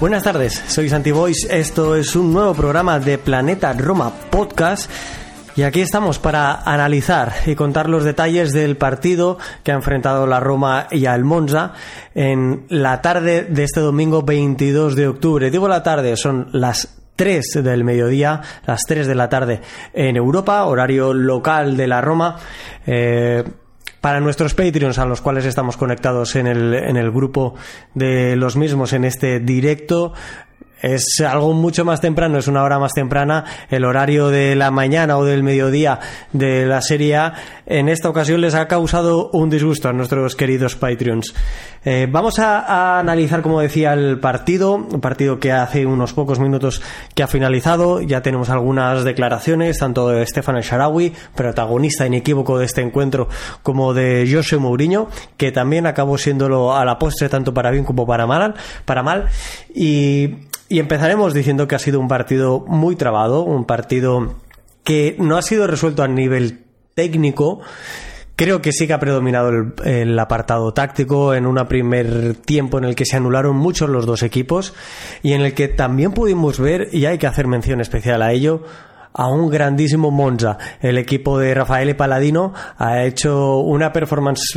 Buenas tardes, soy Santi Boys. Esto es un nuevo programa de Planeta Roma Podcast. Y aquí estamos para analizar y contar los detalles del partido que ha enfrentado la Roma y al Monza en la tarde de este domingo 22 de octubre. Digo la tarde, son las 3 del mediodía, las 3 de la tarde en Europa, horario local de la Roma. Eh, para nuestros Patreons, a los cuales estamos conectados en el, en el grupo de los mismos en este directo, es algo mucho más temprano, es una hora más temprana, el horario de la mañana o del mediodía de la serie A, en esta ocasión les ha causado un disgusto a nuestros queridos Patreons. Eh, vamos a, analizar, como decía, el partido, un partido que hace unos pocos minutos que ha finalizado, ya tenemos algunas declaraciones, tanto de Stefan El Sharawi, protagonista inequívoco de este encuentro, como de José Mourinho, que también acabó siéndolo a la postre tanto para bien como para mal, para mal y y empezaremos diciendo que ha sido un partido muy trabado, un partido que no ha sido resuelto a nivel técnico. Creo que sí que ha predominado el, apartado táctico en un primer tiempo en el que se anularon muchos los dos equipos y en el que también pudimos ver, y hay que hacer mención especial a ello, a un grandísimo Monza. El equipo de Rafael Paladino ha hecho una performance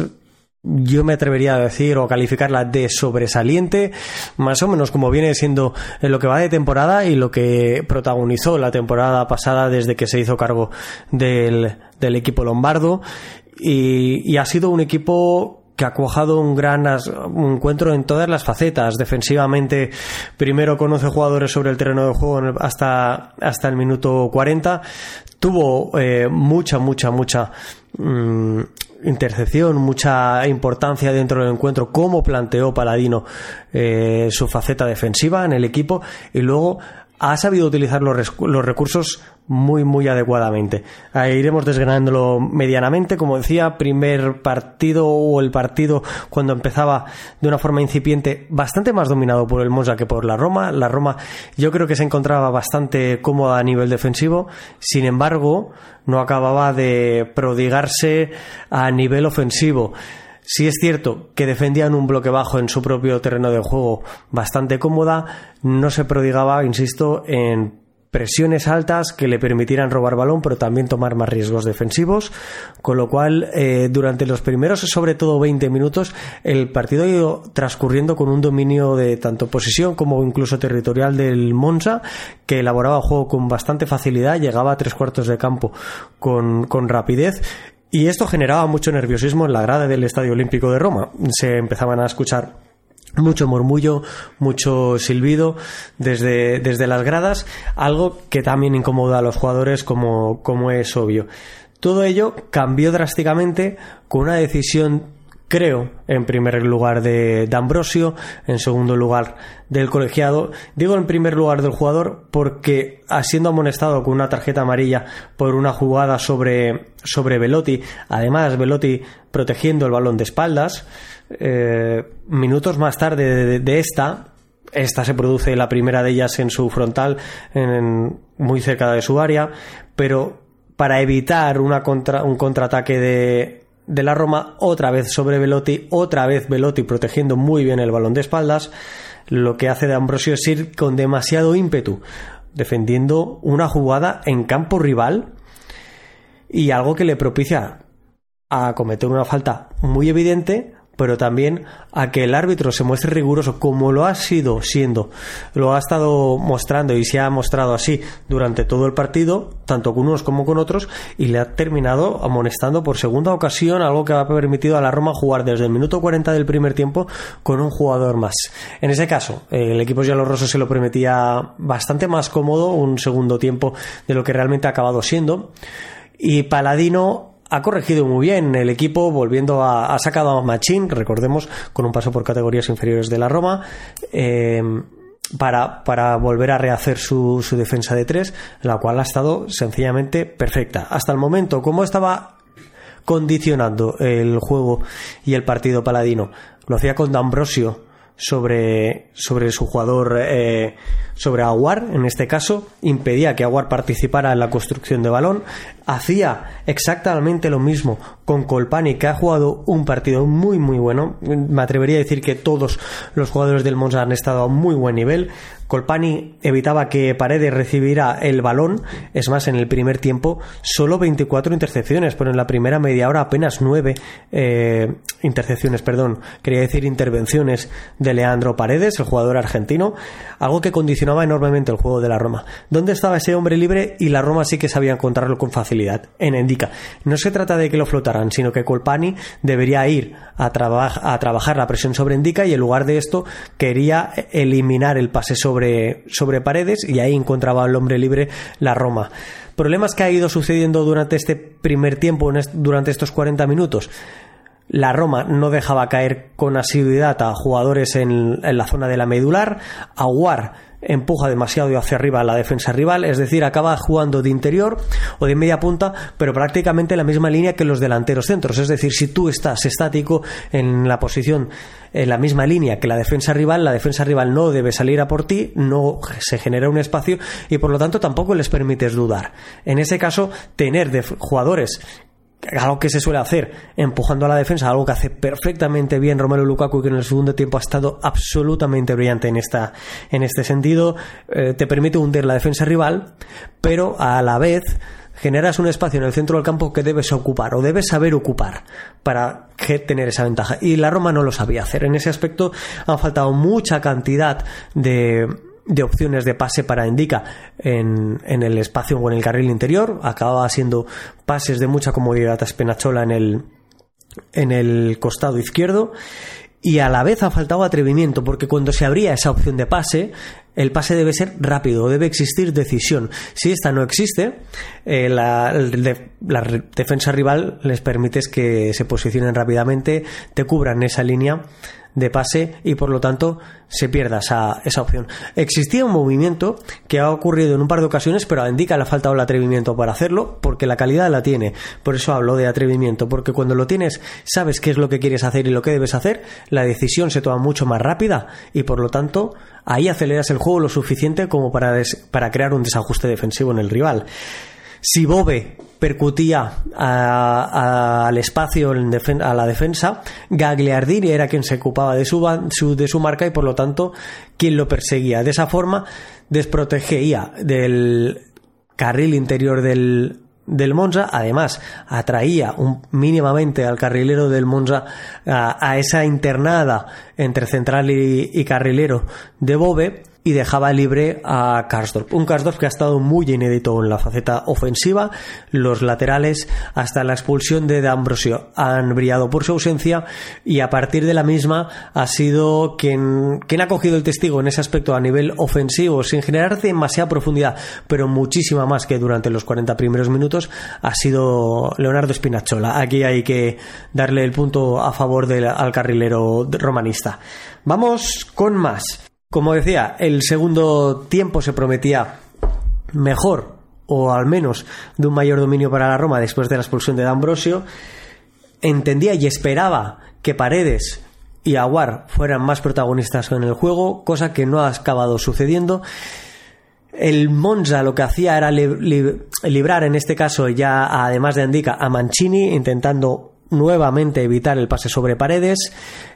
yo me atrevería a decir o calificarla de sobresaliente, más o menos como viene siendo en lo que va de temporada y lo que protagonizó la temporada pasada desde que se hizo cargo del, del equipo lombardo. Y, ha sido un equipo que ha cuajado un gran encuentro en todas las facetas. Defensivamente, primero conoce jugadores sobre el terreno de juego hasta, hasta el minuto 40. Tuvo eh, mucha, mucha, mucha mmm, intercepción, mucha importancia dentro del encuentro, cómo planteó Paladino eh, su faceta defensiva en el equipo y luego ha sabido utilizar los, los recursos muy, muy adecuadamente. Ahí iremos desgranándolo medianamente. Como decía, primer partido o el partido cuando empezaba de una forma incipiente, bastante más dominado por el Monza que por la Roma. La Roma yo creo que se encontraba bastante cómoda a nivel defensivo. Sin embargo, no acababa de prodigarse a nivel ofensivo. Si es cierto que defendían un bloque bajo en su propio terreno de juego bastante cómoda, no se prodigaba, insisto, en presiones altas que le permitieran robar balón, pero también tomar más riesgos defensivos, con lo cual eh, durante los primeros, sobre todo 20 minutos, el partido ha ido transcurriendo con un dominio de tanto posición como incluso territorial del Monza, que elaboraba juego con bastante facilidad, llegaba a tres cuartos de campo con, con rapidez y esto generaba mucho nerviosismo en la grada del Estadio Olímpico de Roma. Se empezaban a escuchar mucho murmullo, mucho silbido desde, desde las gradas, algo que también incomoda a los jugadores como, como es obvio. Todo ello cambió drásticamente con una decisión creo, en primer lugar de D'Ambrosio, en segundo lugar del colegiado. Digo en primer lugar del jugador porque, siendo amonestado con una tarjeta amarilla por una jugada sobre, sobre Velotti, además Velotti protegiendo el balón de espaldas, eh, minutos más tarde de, de, esta, esta se produce la primera de ellas en su frontal, en, muy cerca de su área, pero para evitar una contra, un contraataque de, de la Roma, otra vez sobre Velotti, otra vez Velotti protegiendo muy bien el balón de espaldas, lo que hace de Ambrosio ir con demasiado ímpetu, defendiendo una jugada en campo rival y algo que le propicia a cometer una falta muy evidente pero también a que el árbitro se muestre riguroso como lo ha sido siendo, lo ha estado mostrando y se ha mostrado así durante todo el partido, tanto con unos como con otros, y le ha terminado amonestando por segunda ocasión, algo que ha permitido a la Roma jugar desde el minuto 40 del primer tiempo con un jugador más. En ese caso, el equipo Rossos se lo permitía bastante más cómodo, un segundo tiempo de lo que realmente ha acabado siendo. Y Paladino ha corregido muy bien el equipo, volviendo a. ha sacado a Machín, recordemos, con un paso por categorías inferiores de la Roma. Eh, para, para, volver a rehacer su, su, defensa de tres, la cual ha estado sencillamente perfecta. Hasta el momento, ¿cómo estaba condicionando el juego y el partido paladino? Lo hacía con D'Ambrosio sobre, sobre su jugador, eh, sobre Aguar, en este caso, impedía que Aguar participara en la construcción de balón, hacía exactamente lo mismo con Colpani, que ha jugado un partido muy muy bueno, me atrevería a decir que todos los jugadores del Monza han estado a muy buen nivel, Colpani evitaba que Paredes recibiera el balón, es más, en el primer tiempo solo 24 intercepciones, pero en la primera media hora apenas 9 eh, intercepciones, perdón, quería decir intervenciones de Leandro Paredes, el jugador argentino, algo que condicionaba enormemente el juego de la Roma. ¿Dónde estaba ese hombre libre? Y la Roma sí que sabía encontrarlo con facilidad, en Endica. No se trata de que lo flotaran, sino que Colpani debería ir a, a trabajar la presión sobre Endica y en lugar de esto quería eliminar el pase sobre sobre, paredes y ahí encontraba al hombre libre la Roma. Problemas que ha ido sucediendo durante este primer tiempo, durante estos 40 minutos. La Roma no dejaba caer con asiduidad a jugadores en, la zona de la medular. Aguar empuja demasiado hacia arriba la defensa rival, es decir, acaba jugando de interior o de media punta, pero prácticamente la misma línea que los delanteros centros. Es decir, si tú estás estático en la posición, en la misma línea que la defensa rival, la defensa rival no debe salir a por ti, no se genera un espacio y por lo tanto tampoco les permites dudar. En ese caso, tener de jugadores algo que se suele hacer empujando a la defensa, algo que hace perfectamente bien Romelu Lukaku que en el segundo tiempo ha estado absolutamente brillante en esta en este sentido, eh, te permite hundir la defensa rival, pero a la vez generas un espacio en el centro del campo que debes ocupar o debes saber ocupar para tener esa ventaja. Y la Roma no lo sabía hacer. En ese aspecto han faltado mucha cantidad de de opciones de pase para Indica en, en, el espacio o en el carril interior. Acababa siendo pases de mucha comodidad a Spenachola en el, en el costado izquierdo. Y a la vez ha faltado atrevimiento, porque cuando se abría esa opción de pase, el pase debe ser rápido, debe existir decisión. Si esta no existe, eh, la, la, defensa rival les permite que se posicionen rápidamente, te cubran esa línea de pase y por lo tanto se pierda esa, esa opción. Existía un movimiento que ha ocurrido en un par de ocasiones, pero Indica le ha faltado el atrevimiento para hacerlo, porque la calidad la tiene. Por eso hablo de atrevimiento, porque cuando lo tienes, sabes qué es lo que quieres hacer y lo que debes hacer, la decisión se toma mucho más rápida y por lo tanto ahí aceleras el juego lo suficiente como para, para crear un desajuste defensivo en el rival. Si Bobe percutía al espacio a la defensa, Gagliardini era quien se ocupaba de su, de su marca y por lo tanto quien lo perseguía. De esa forma desprotegía del carril interior del, del Monza, además atraía un, mínimamente al carrilero del Monza a, esa internada entre central y, carrilero de Bobe y dejaba libre a Karsdorp. Un Karsdorp que ha estado muy inédito en la faceta ofensiva. Los laterales, hasta la expulsión de D'Ambrosio, han brillado por su ausencia y a partir de la misma ha sido quien, quien ha cogido el testigo en ese aspecto a nivel ofensivo, sin generar demasiada profundidad, pero muchísima más que durante los 40 primeros minutos, ha sido Leonardo Spinazzola. Aquí hay que darle el punto a favor del al carrilero romanista. Vamos con más. Como decía, el segundo tiempo se prometía mejor o al menos de un mayor dominio para la Roma después de la expulsión de D'Ambrosio. Entendía y esperaba que Paredes y Aguar fueran más protagonistas en el juego, cosa que no ha acabado sucediendo. El Monza lo que hacía era librar, en este caso ya además de Andica, a Mancini, intentando nuevamente evitar el pase sobre paredes.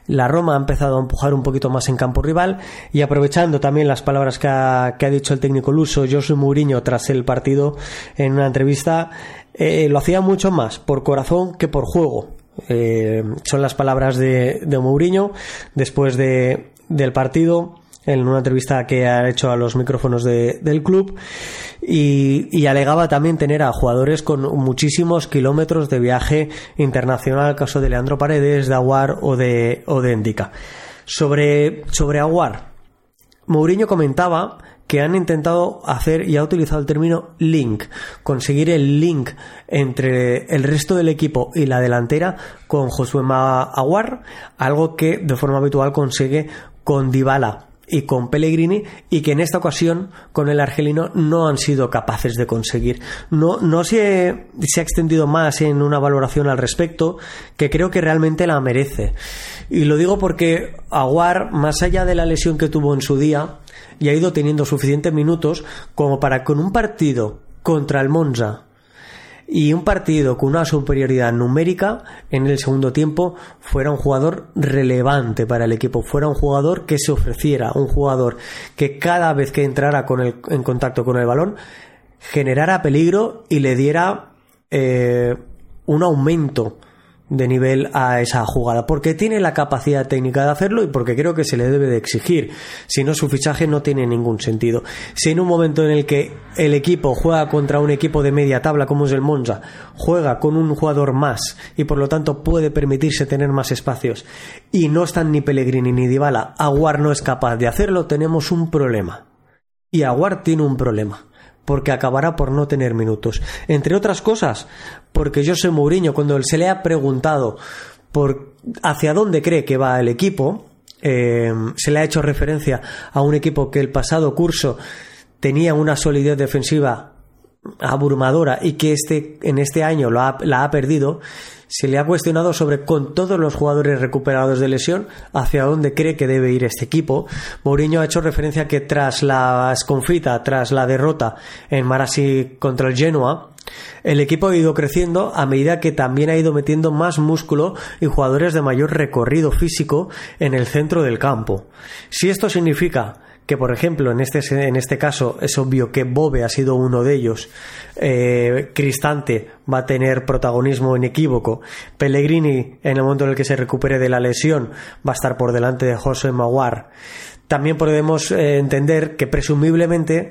La Roma ha empezado a empujar un poquito más en campo rival y aprovechando también las palabras que ha, dicho el técnico luso José Mourinho tras el partido en una entrevista, eh, lo hacía mucho más por corazón que por juego. Eh, son las palabras de, de Mourinho después de, del partido en una entrevista que ha hecho a los micrófonos del club y, alegaba también tener a jugadores con muchísimos kilómetros de viaje internacional, caso de Leandro Paredes, de Aguar o de, o de Endica. Sobre, sobre Aguar, Mourinho comentaba que han intentado hacer y ha utilizado el término link, conseguir el link entre el resto del equipo y la delantera con Josué Aguar, algo que de forma habitual consigue con Dybala y con Pellegrini y que en esta ocasión con el argelino no han sido capaces de conseguir. No, no se, se ha extendido más en una valoración al respecto que creo que realmente la merece. Y lo digo porque Aguar, más allá de la lesión que tuvo en su día, y ha ido teniendo suficientes minutos como para con un partido contra el Monza y un partido con una superioridad numérica en el segundo tiempo fuera un jugador relevante para el equipo, fuera un jugador que se ofreciera, un jugador que cada vez que entrara con el, en contacto con el balón generara peligro y le diera eh, un aumento de nivel a esa jugada, porque tiene la capacidad técnica de hacerlo y porque creo que se le debe de exigir. Si no, su fichaje no tiene ningún sentido. Si en un momento en el que el equipo juega contra un equipo de media tabla como es el Monza, juega con un jugador más y por lo tanto puede permitirse tener más espacios y no están ni Pellegrini ni Dybala, Aguar no es capaz de hacerlo, tenemos un problema. Y Aguar tiene un problema porque acabará por no tener minutos. Entre otras cosas, porque José Mourinho, cuando se le ha preguntado por hacia dónde cree que va el equipo, eh, se le ha hecho referencia a un equipo que el pasado curso tenía una solidez defensiva abrumadora y que este, en este año la ha perdido, se le ha cuestionado sobre, con todos los jugadores recuperados de lesión, hacia dónde cree que debe ir este equipo. Mourinho ha hecho referencia que tras la esconfita, tras la derrota en Marassi contra el Genoa, el equipo ha ido creciendo a medida que también ha ido metiendo más músculo y jugadores de mayor recorrido físico en el centro del campo. Si esto significa que por ejemplo en este, en este caso es obvio que Bobe ha sido uno de ellos, eh, Cristante va a tener protagonismo inequívoco, Pellegrini en el momento en el que se recupere de la lesión va a estar por delante de José Maguar. También podemos eh, entender que presumiblemente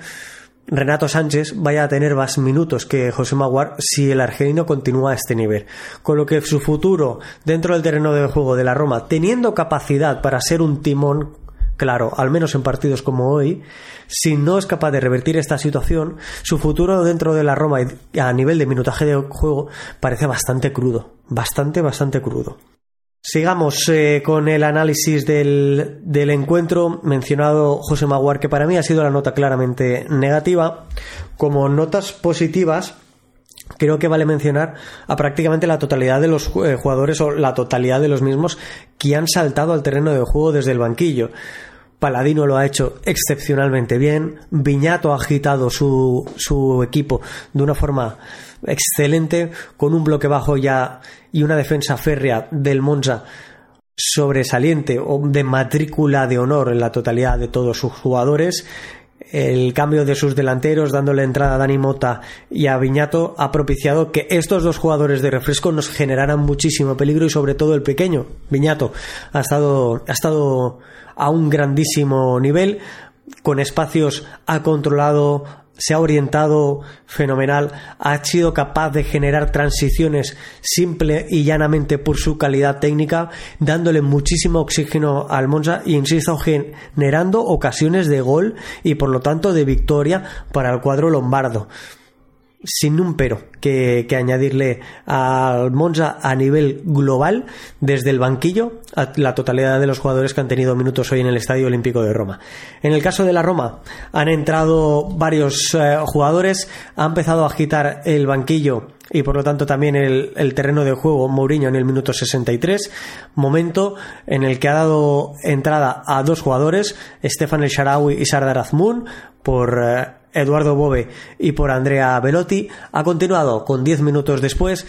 Renato Sánchez vaya a tener más minutos que José Maguar si el argelino continúa a este nivel. Con lo que su futuro dentro del terreno de juego de la Roma, teniendo capacidad para ser un timón claro, al menos en partidos como hoy, si no es capaz de revertir esta situación, su futuro dentro de la Roma a nivel de minutaje de juego parece bastante crudo, bastante, bastante crudo. Sigamos eh, con el análisis del, del, encuentro mencionado José Maguar, que para mí ha sido la nota claramente negativa. Como notas positivas, creo que vale mencionar a prácticamente la totalidad de los jugadores o la totalidad de los mismos que han saltado al terreno de juego desde el banquillo. Paladino lo ha hecho excepcionalmente bien, Viñato ha agitado su, su equipo de una forma excelente, con un bloque bajo ya y una defensa férrea del Monza sobresaliente o de matrícula de honor en la totalidad de todos sus jugadores el cambio de sus delanteros, dándole entrada a Dani Mota y a Viñato, ha propiciado que estos dos jugadores de refresco nos generaran muchísimo peligro y sobre todo el pequeño, Viñato, ha estado, ha estado a un grandísimo nivel, con espacios ha controlado se ha orientado fenomenal, ha sido capaz de generar transiciones simple y llanamente por su calidad técnica, dándole muchísimo oxígeno al Monza y insisto, generando ocasiones de gol y por lo tanto de victoria para el cuadro lombardo sin un pero que, añadirle al Monza a nivel global desde el banquillo a la totalidad de los jugadores que han tenido minutos hoy en el Estadio Olímpico de Roma. En el caso de la Roma han entrado varios eh, jugadores, ha empezado a agitar el banquillo y por lo tanto también el, terreno de juego Mourinho en el minuto 63, momento en el que ha dado entrada a dos jugadores, Stefan El Sharawi y Sardar Azmoun, por eh, Eduardo Bove y por Andrea Velotti. Ha continuado con 10 minutos después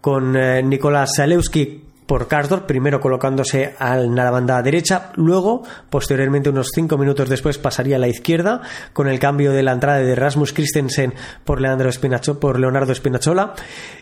con eh, Nicolás Salewski por Karsdorp, primero colocándose en la banda derecha, luego, posteriormente, unos cinco minutos después, pasaría a la izquierda, con el cambio de la entrada de Rasmus Christensen por, Leandro por Leonardo Spinazzola,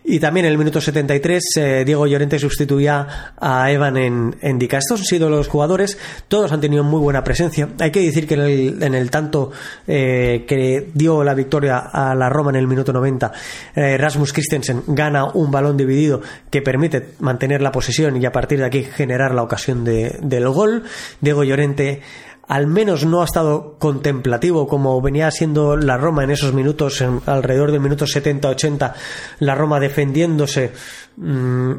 y también en el minuto 73, eh, Diego Llorente sustituía a Evan en, en Dica. Estos han sido los jugadores, todos han tenido muy buena presencia. Hay que decir que en el, tanto eh, que dio la victoria a la Roma en el minuto 90, eh, Rasmus Christensen gana un balón dividido que permite mantener la posesión y a partir de aquí generar la ocasión del gol. Diego Llorente al menos no ha estado contemplativo como venía siendo la Roma en esos minutos, alrededor del minuto 70-80, la Roma defendiéndose, mm,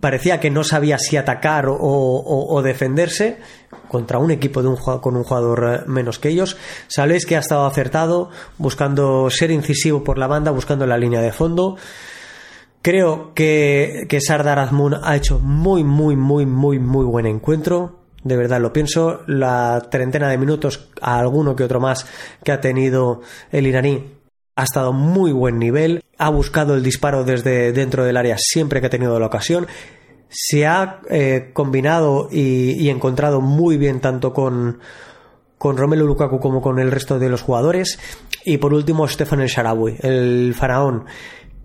parecía que no sabía si atacar o, defenderse contra un equipo de un, con un jugador eh, menos que ellos. Sabéis que ha estado acertado, buscando ser incisivo por la banda, buscando la línea de fondo. Creo que, que Sardar Azmoun ha hecho muy, muy, muy, muy, muy buen encuentro. De verdad lo pienso, la treintena de minutos, a alguno que otro más que ha tenido el iraní, ha estado muy buen nivel, ha buscado el disparo desde dentro del área siempre que ha tenido la ocasión, se ha eh, combinado y, encontrado muy bien tanto con, con Romelu Lukaku como con el resto de los jugadores. Y por último, Stefan El Sharawi, el faraón,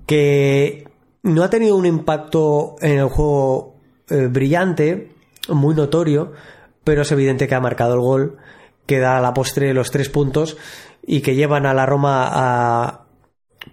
que no ha tenido un impacto en el juego eh, brillante, muy notorio, pero es evidente que ha marcado el gol, que da a la postre los tres puntos y que llevan a la Roma a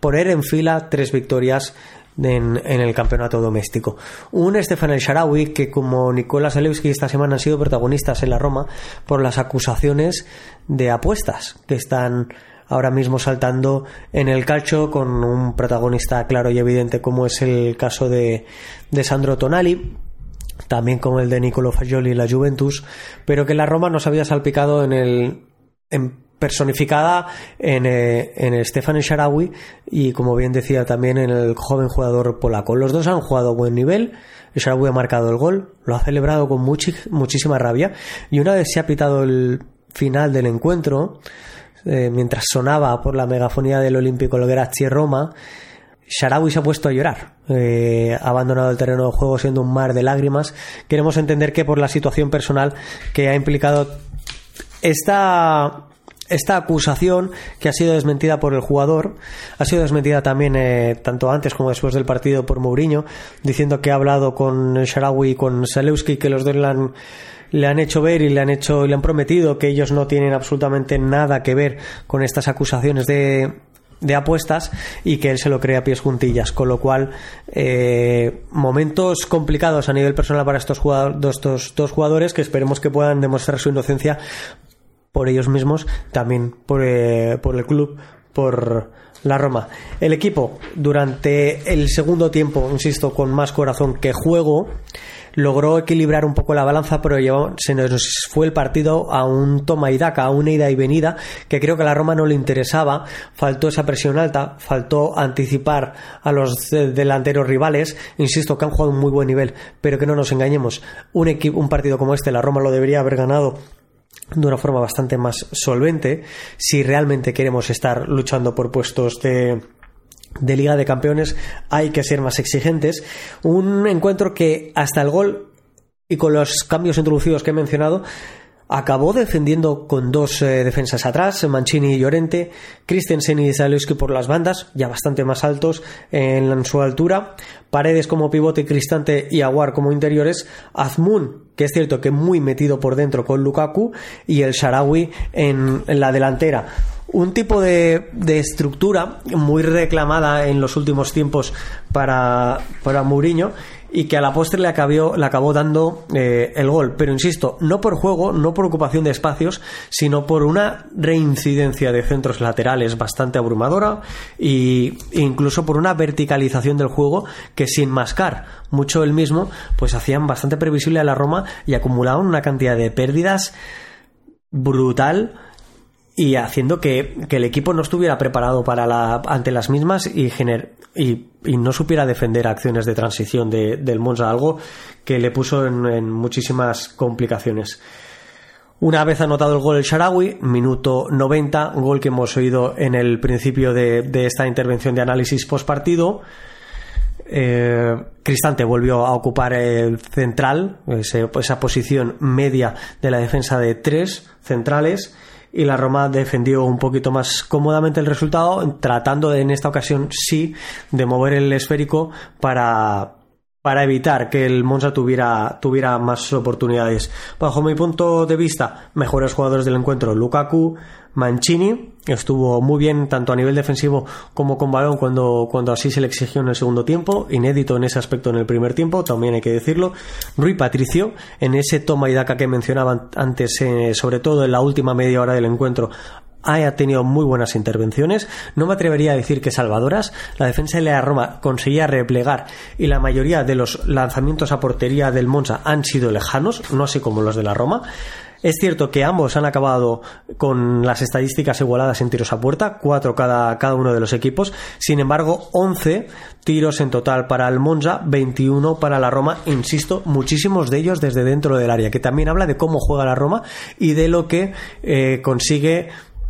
poner en fila tres victorias en, el campeonato doméstico. Un Stefan El Sharawi que como Nicolás Alewski esta semana han sido protagonistas en la Roma por las acusaciones de apuestas que están ahora mismo saltando en el calcio con un protagonista claro y evidente como es el caso de, de Sandro Tonali también como el de Nicolo Fagioli y la Juventus, pero que la Roma nos había salpicado en el en personificada en, eh, en Stefan Sharawi y como bien decía también en el joven jugador polaco. Los dos han jugado buen nivel, Sharawi ha marcado el gol, lo ha celebrado con muchísima rabia y una vez se ha pitado el final del encuentro, eh, mientras sonaba por la megafonía del Olímpico Lo Grazie Roma, Sharawi se ha puesto a llorar. Eh, ha abandonado el terreno de juego siendo un mar de lágrimas. Queremos entender que por la situación personal que ha implicado esta, esta acusación que ha sido desmentida por el jugador, ha sido desmentida también eh, tanto antes como después del partido por Mourinho, diciendo que ha hablado con Sharawi y con Salewski, que los dos le han, le han hecho ver y le han hecho y le han prometido que ellos no tienen absolutamente nada que ver con estas acusaciones de de apuestas y que él se lo cree a pies juntillas, con lo cual eh, momentos complicados a nivel personal para estos, estos dos jugadores que esperemos que puedan demostrar su inocencia por ellos mismos, también por, eh, por el club, por la Roma. El equipo durante el segundo tiempo, insisto, con más corazón que juego, logró equilibrar un poco la balanza, pero se nos fue el partido a un toma y daca, a una ida y venida, que creo que a la Roma no le interesaba. Faltó esa presión alta, faltó anticipar a los delanteros rivales. Insisto que han jugado un muy buen nivel, pero que no nos engañemos. Un, equipo, un partido como este, la Roma lo debería haber ganado de una forma bastante más solvente si realmente queremos estar luchando por puestos de de Liga de Campeones hay que ser más exigentes. Un encuentro que hasta el gol y con los cambios introducidos que he mencionado acabó defendiendo con dos eh, defensas atrás, Mancini y Llorente, Christensen y Zalewski por las bandas, ya bastante más altos en su altura, Paredes como pivote Cristante y Aguar como interiores, Azmun, que es cierto que muy metido por dentro con Lukaku, y el Sharawi en la delantera un tipo de, estructura muy reclamada en los últimos tiempos para, para Mourinho y que a la postre le acabó, le acabó dando eh, el gol. Pero insisto, no por juego, no por ocupación de espacios, sino por una reincidencia de centros laterales bastante abrumadora e incluso por una verticalización del juego que sin mascar mucho el mismo, pues hacían bastante previsible a la Roma y acumulaban una cantidad de pérdidas brutal y haciendo que, el equipo no estuviera preparado para la, ante las mismas y, y, no supiera defender acciones de transición de, del Monza, algo que le puso en, muchísimas complicaciones. Una vez anotado el gol el Sharawi, minuto 90, gol que hemos oído en el principio de, esta intervención de análisis post partido. Eh, Cristante volvió a ocupar el central, esa posición media de la defensa de tres centrales y la Roma defendió un poquito más cómodamente el resultado, tratando en esta ocasión sí de mover el esférico para, para evitar que el Monza tuviera, tuviera más oportunidades. Bajo mi punto de vista, mejores jugadores del encuentro, Lukaku, Mancini, estuvo muy bien tanto a nivel defensivo como con balón cuando, cuando así se le exigió en el segundo tiempo, inédito en ese aspecto en el primer tiempo, también hay que decirlo. Rui Patricio, en ese toma y daca que mencionaban antes, eh, sobre todo en la última media hora del encuentro, haya tenido muy buenas intervenciones. No me atrevería a decir que salvadoras. La defensa de la Roma conseguía replegar y la mayoría de los lanzamientos a portería del Monza han sido lejanos, no así como los de la Roma. Es cierto que ambos han acabado con las estadísticas igualadas en tiros a puerta, cuatro cada, cada uno de los equipos. Sin embargo, 11 tiros en total para el Monza, 21 para la Roma. Insisto, muchísimos de ellos desde dentro del área, que también habla de cómo juega la Roma y de lo que eh, consigue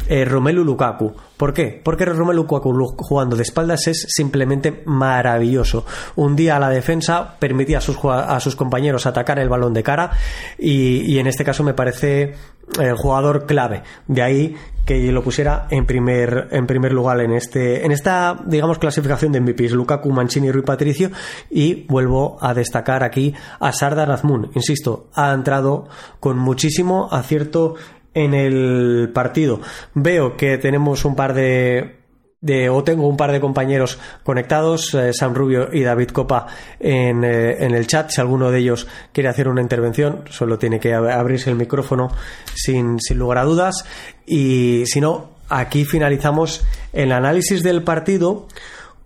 eh, Romelu Lukaku. ¿Por qué? Porque Romelu Lukaku jugando de espaldas es simplemente maravilloso. Un día la defensa permitía a sus, a sus compañeros atacar el balón de cara y, en este caso me parece el jugador clave. De ahí que lo pusiera en primer, en primer lugar en, este, en esta, digamos, clasificación de MVPs. Lukaku, Mancini, Rui Patricio y vuelvo a destacar aquí a Sardar Azmoun. Insisto, ha entrado con muchísimo acierto en el partido. Veo que tenemos un par de, de, o tengo un par de compañeros conectados, eh, Sam Rubio y David Copa, en, eh, en, el chat. Si alguno de ellos quiere hacer una intervención, solo tiene que abrirse el micrófono sin, sin lugar a dudas. Y si no, aquí finalizamos el análisis del partido.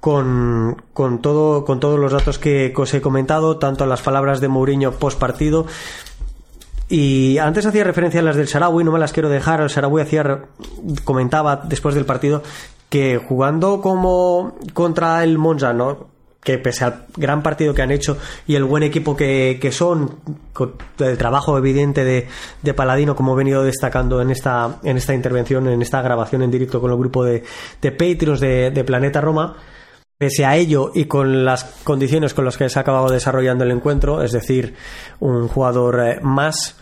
Con, con, todo, con todos los datos que os he comentado, tanto las palabras de Mourinho post partido, y antes hacía referencia a las del Sarawi, no me las quiero dejar. El Sarawi hacía, comentaba después del partido que jugando como contra el Monza, ¿no? que pese al gran partido que han hecho y el buen equipo que, son, el trabajo evidente de, de, Paladino, como he venido destacando en esta, en esta intervención, en esta grabación en directo con el grupo de, de Patreons de Planeta Roma, Pese a ello y con las condiciones con las que se ha acabado desarrollando el encuentro, es decir, un jugador eh, más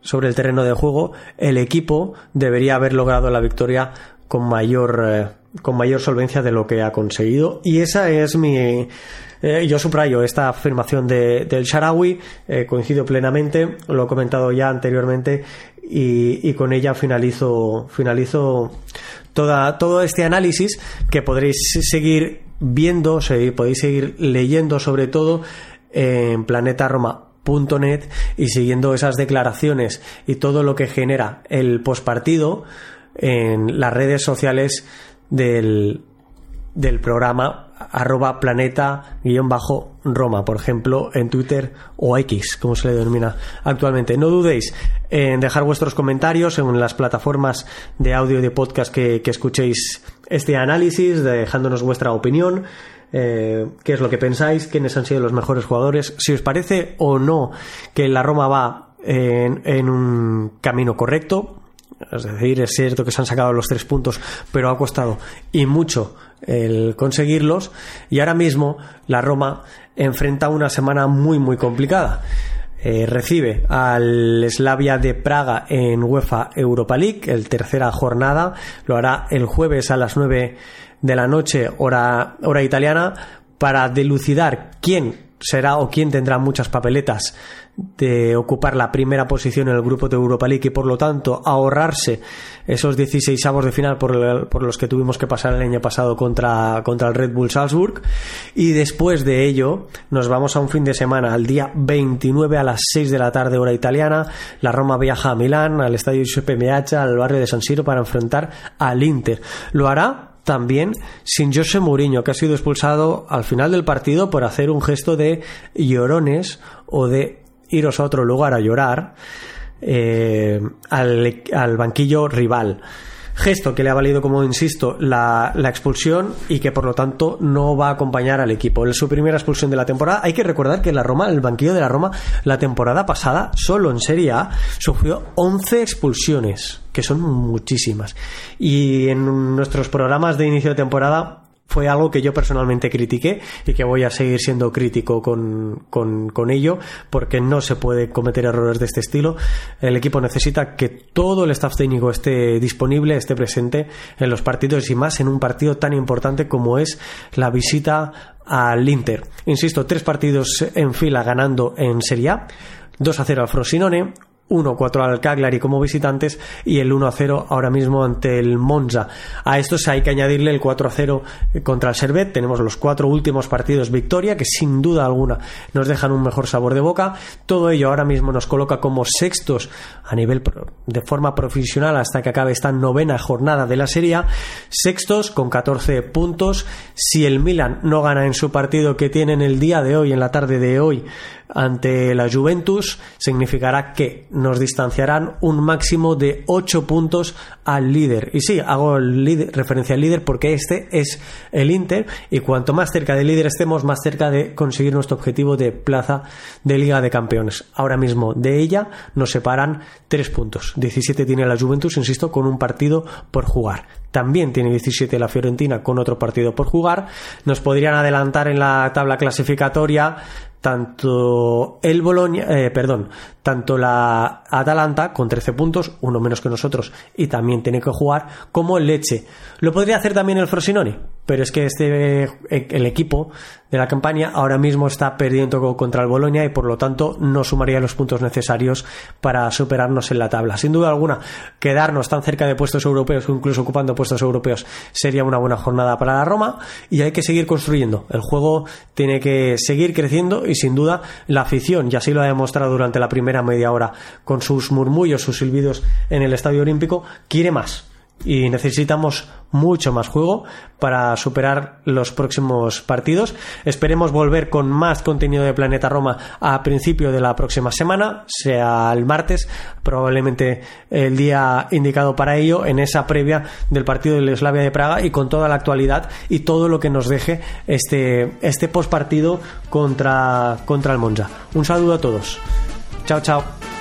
sobre el terreno de juego, el equipo debería haber logrado la victoria con mayor, eh, con mayor solvencia de lo que ha conseguido. Y esa es mi. Eh, yo subrayo esta afirmación de, del Sharawi, coincido plenamente, lo he comentado ya anteriormente, y, y con ella finalizo, finalizo toda, todo este análisis que podréis seguir viendo, podéis seguir leyendo sobre todo en planetaroma.net y siguiendo esas declaraciones y todo lo que genera el pospartido en las redes sociales del, del programa arroba planeta guion bajo Roma, por ejemplo, en Twitter o X, como se le denomina actualmente. No dudéis en dejar vuestros comentarios en las plataformas de audio y de podcast que, escuchéis este análisis, dejándonos vuestra opinión. Eh, qué es lo que pensáis, quiénes han sido los mejores jugadores, si os parece o no que la Roma va en un camino correcto, es decir, es cierto que se han sacado los tres puntos, pero ha costado y mucho el conseguirlos. Y ahora mismo la Roma enfrenta una semana muy, muy complicada. Eh, recibe al Slavia de Praga en UEFA Europa League, el tercera jornada. Lo hará el jueves a las 9 de la noche, hora, hora italiana, para dilucidar quién será o quién tendrá muchas papeletas de ocupar la primera posición en el grupo de Europa League y por lo tanto ahorrarse esos 16 avos de final por, los que tuvimos que pasar el año pasado contra, contra el Red Bull Salzburg. Y después de ello nos vamos a un fin de semana al día 29 a las 6 de la tarde hora italiana. La Roma viaja a Milán al estadio Giuseppe Meazza al barrio de San Siro para enfrentar al Inter. Lo hará también sin José Mourinho, que ha sido expulsado al final del partido por hacer un gesto de llorones o de iros a otro lugar a llorar eh, al, banquillo rival. Gesto que le ha valido, como insisto, la, expulsión y que por lo tanto no va a acompañar al equipo. Es su primera expulsión de la temporada. Hay que recordar que la Roma, el banquillo de la Roma, la temporada pasada, solo en Serie A, sufrió 11 expulsiones, que son muchísimas. Y en nuestros programas de inicio de temporada fue algo que yo personalmente critiqué y que voy a seguir siendo crítico con, con, ello porque no se puede cometer errores de este estilo. El equipo necesita que todo el staff técnico esté disponible, esté presente en los partidos y más en un partido tan importante como es la visita al Inter. Insisto, tres partidos en fila ganando en Serie A. 2 a 0 al Frosinone, 1-4 al Cagliari como visitantes y el 1-0 ahora mismo ante el Monza. A estos hay que añadirle el 4-0 contra el Servet. Tenemos los cuatro últimos partidos victoria que sin duda alguna nos dejan un mejor sabor de boca. Todo ello ahora mismo nos coloca como sextos a nivel de forma profesional hasta que acabe esta novena jornada de la Serie. Sextos con 14 puntos. Si el Milan no gana en su partido que tiene en el día de hoy, en la tarde de hoy, ante la Juventus, significará que nos distanciarán un máximo de 8 puntos al líder. Y sí, hago referencia al líder porque este es el Inter y cuanto más cerca del líder estemos, más cerca de conseguir nuestro objetivo de plaza de Liga de Campeones. Ahora mismo de ella nos separan 3 puntos. 17 tiene la Juventus, insisto, con un partido por jugar. También tiene 17 la Fiorentina con otro partido por jugar. Nos podrían adelantar en la tabla clasificatoria tanto el Bolonia, eh, perdón, tanto la Atalanta con 13 puntos, uno menos que nosotros y también tiene que jugar, como el Leche. Lo podría hacer también el Frosinone, pero es que este eh, el equipo de la campaña ahora mismo está perdiendo contra el Bolonia y por lo tanto no sumaría los puntos necesarios para superarnos en la tabla. Sin duda alguna, quedarnos tan cerca de puestos europeos incluso ocupando puestos europeos sería una buena jornada para la Roma y hay que seguir construyendo. El juego tiene que seguir creciendo y sin duda la afición, y así lo ha demostrado durante la primera media hora con sus murmullos, sus silbidos en el Estadio Olímpico, quiere más y necesitamos mucho más juego para superar los próximos partidos. Esperemos volver con más contenido de Planeta Roma a principio de la próxima semana, sea el martes, probablemente el día indicado para ello, en esa previa del partido del Slavia de Praga y con toda la actualidad y todo lo que nos deje este, este postpartido contra, contra el Monza. Un saludo a todos. Chao, chao.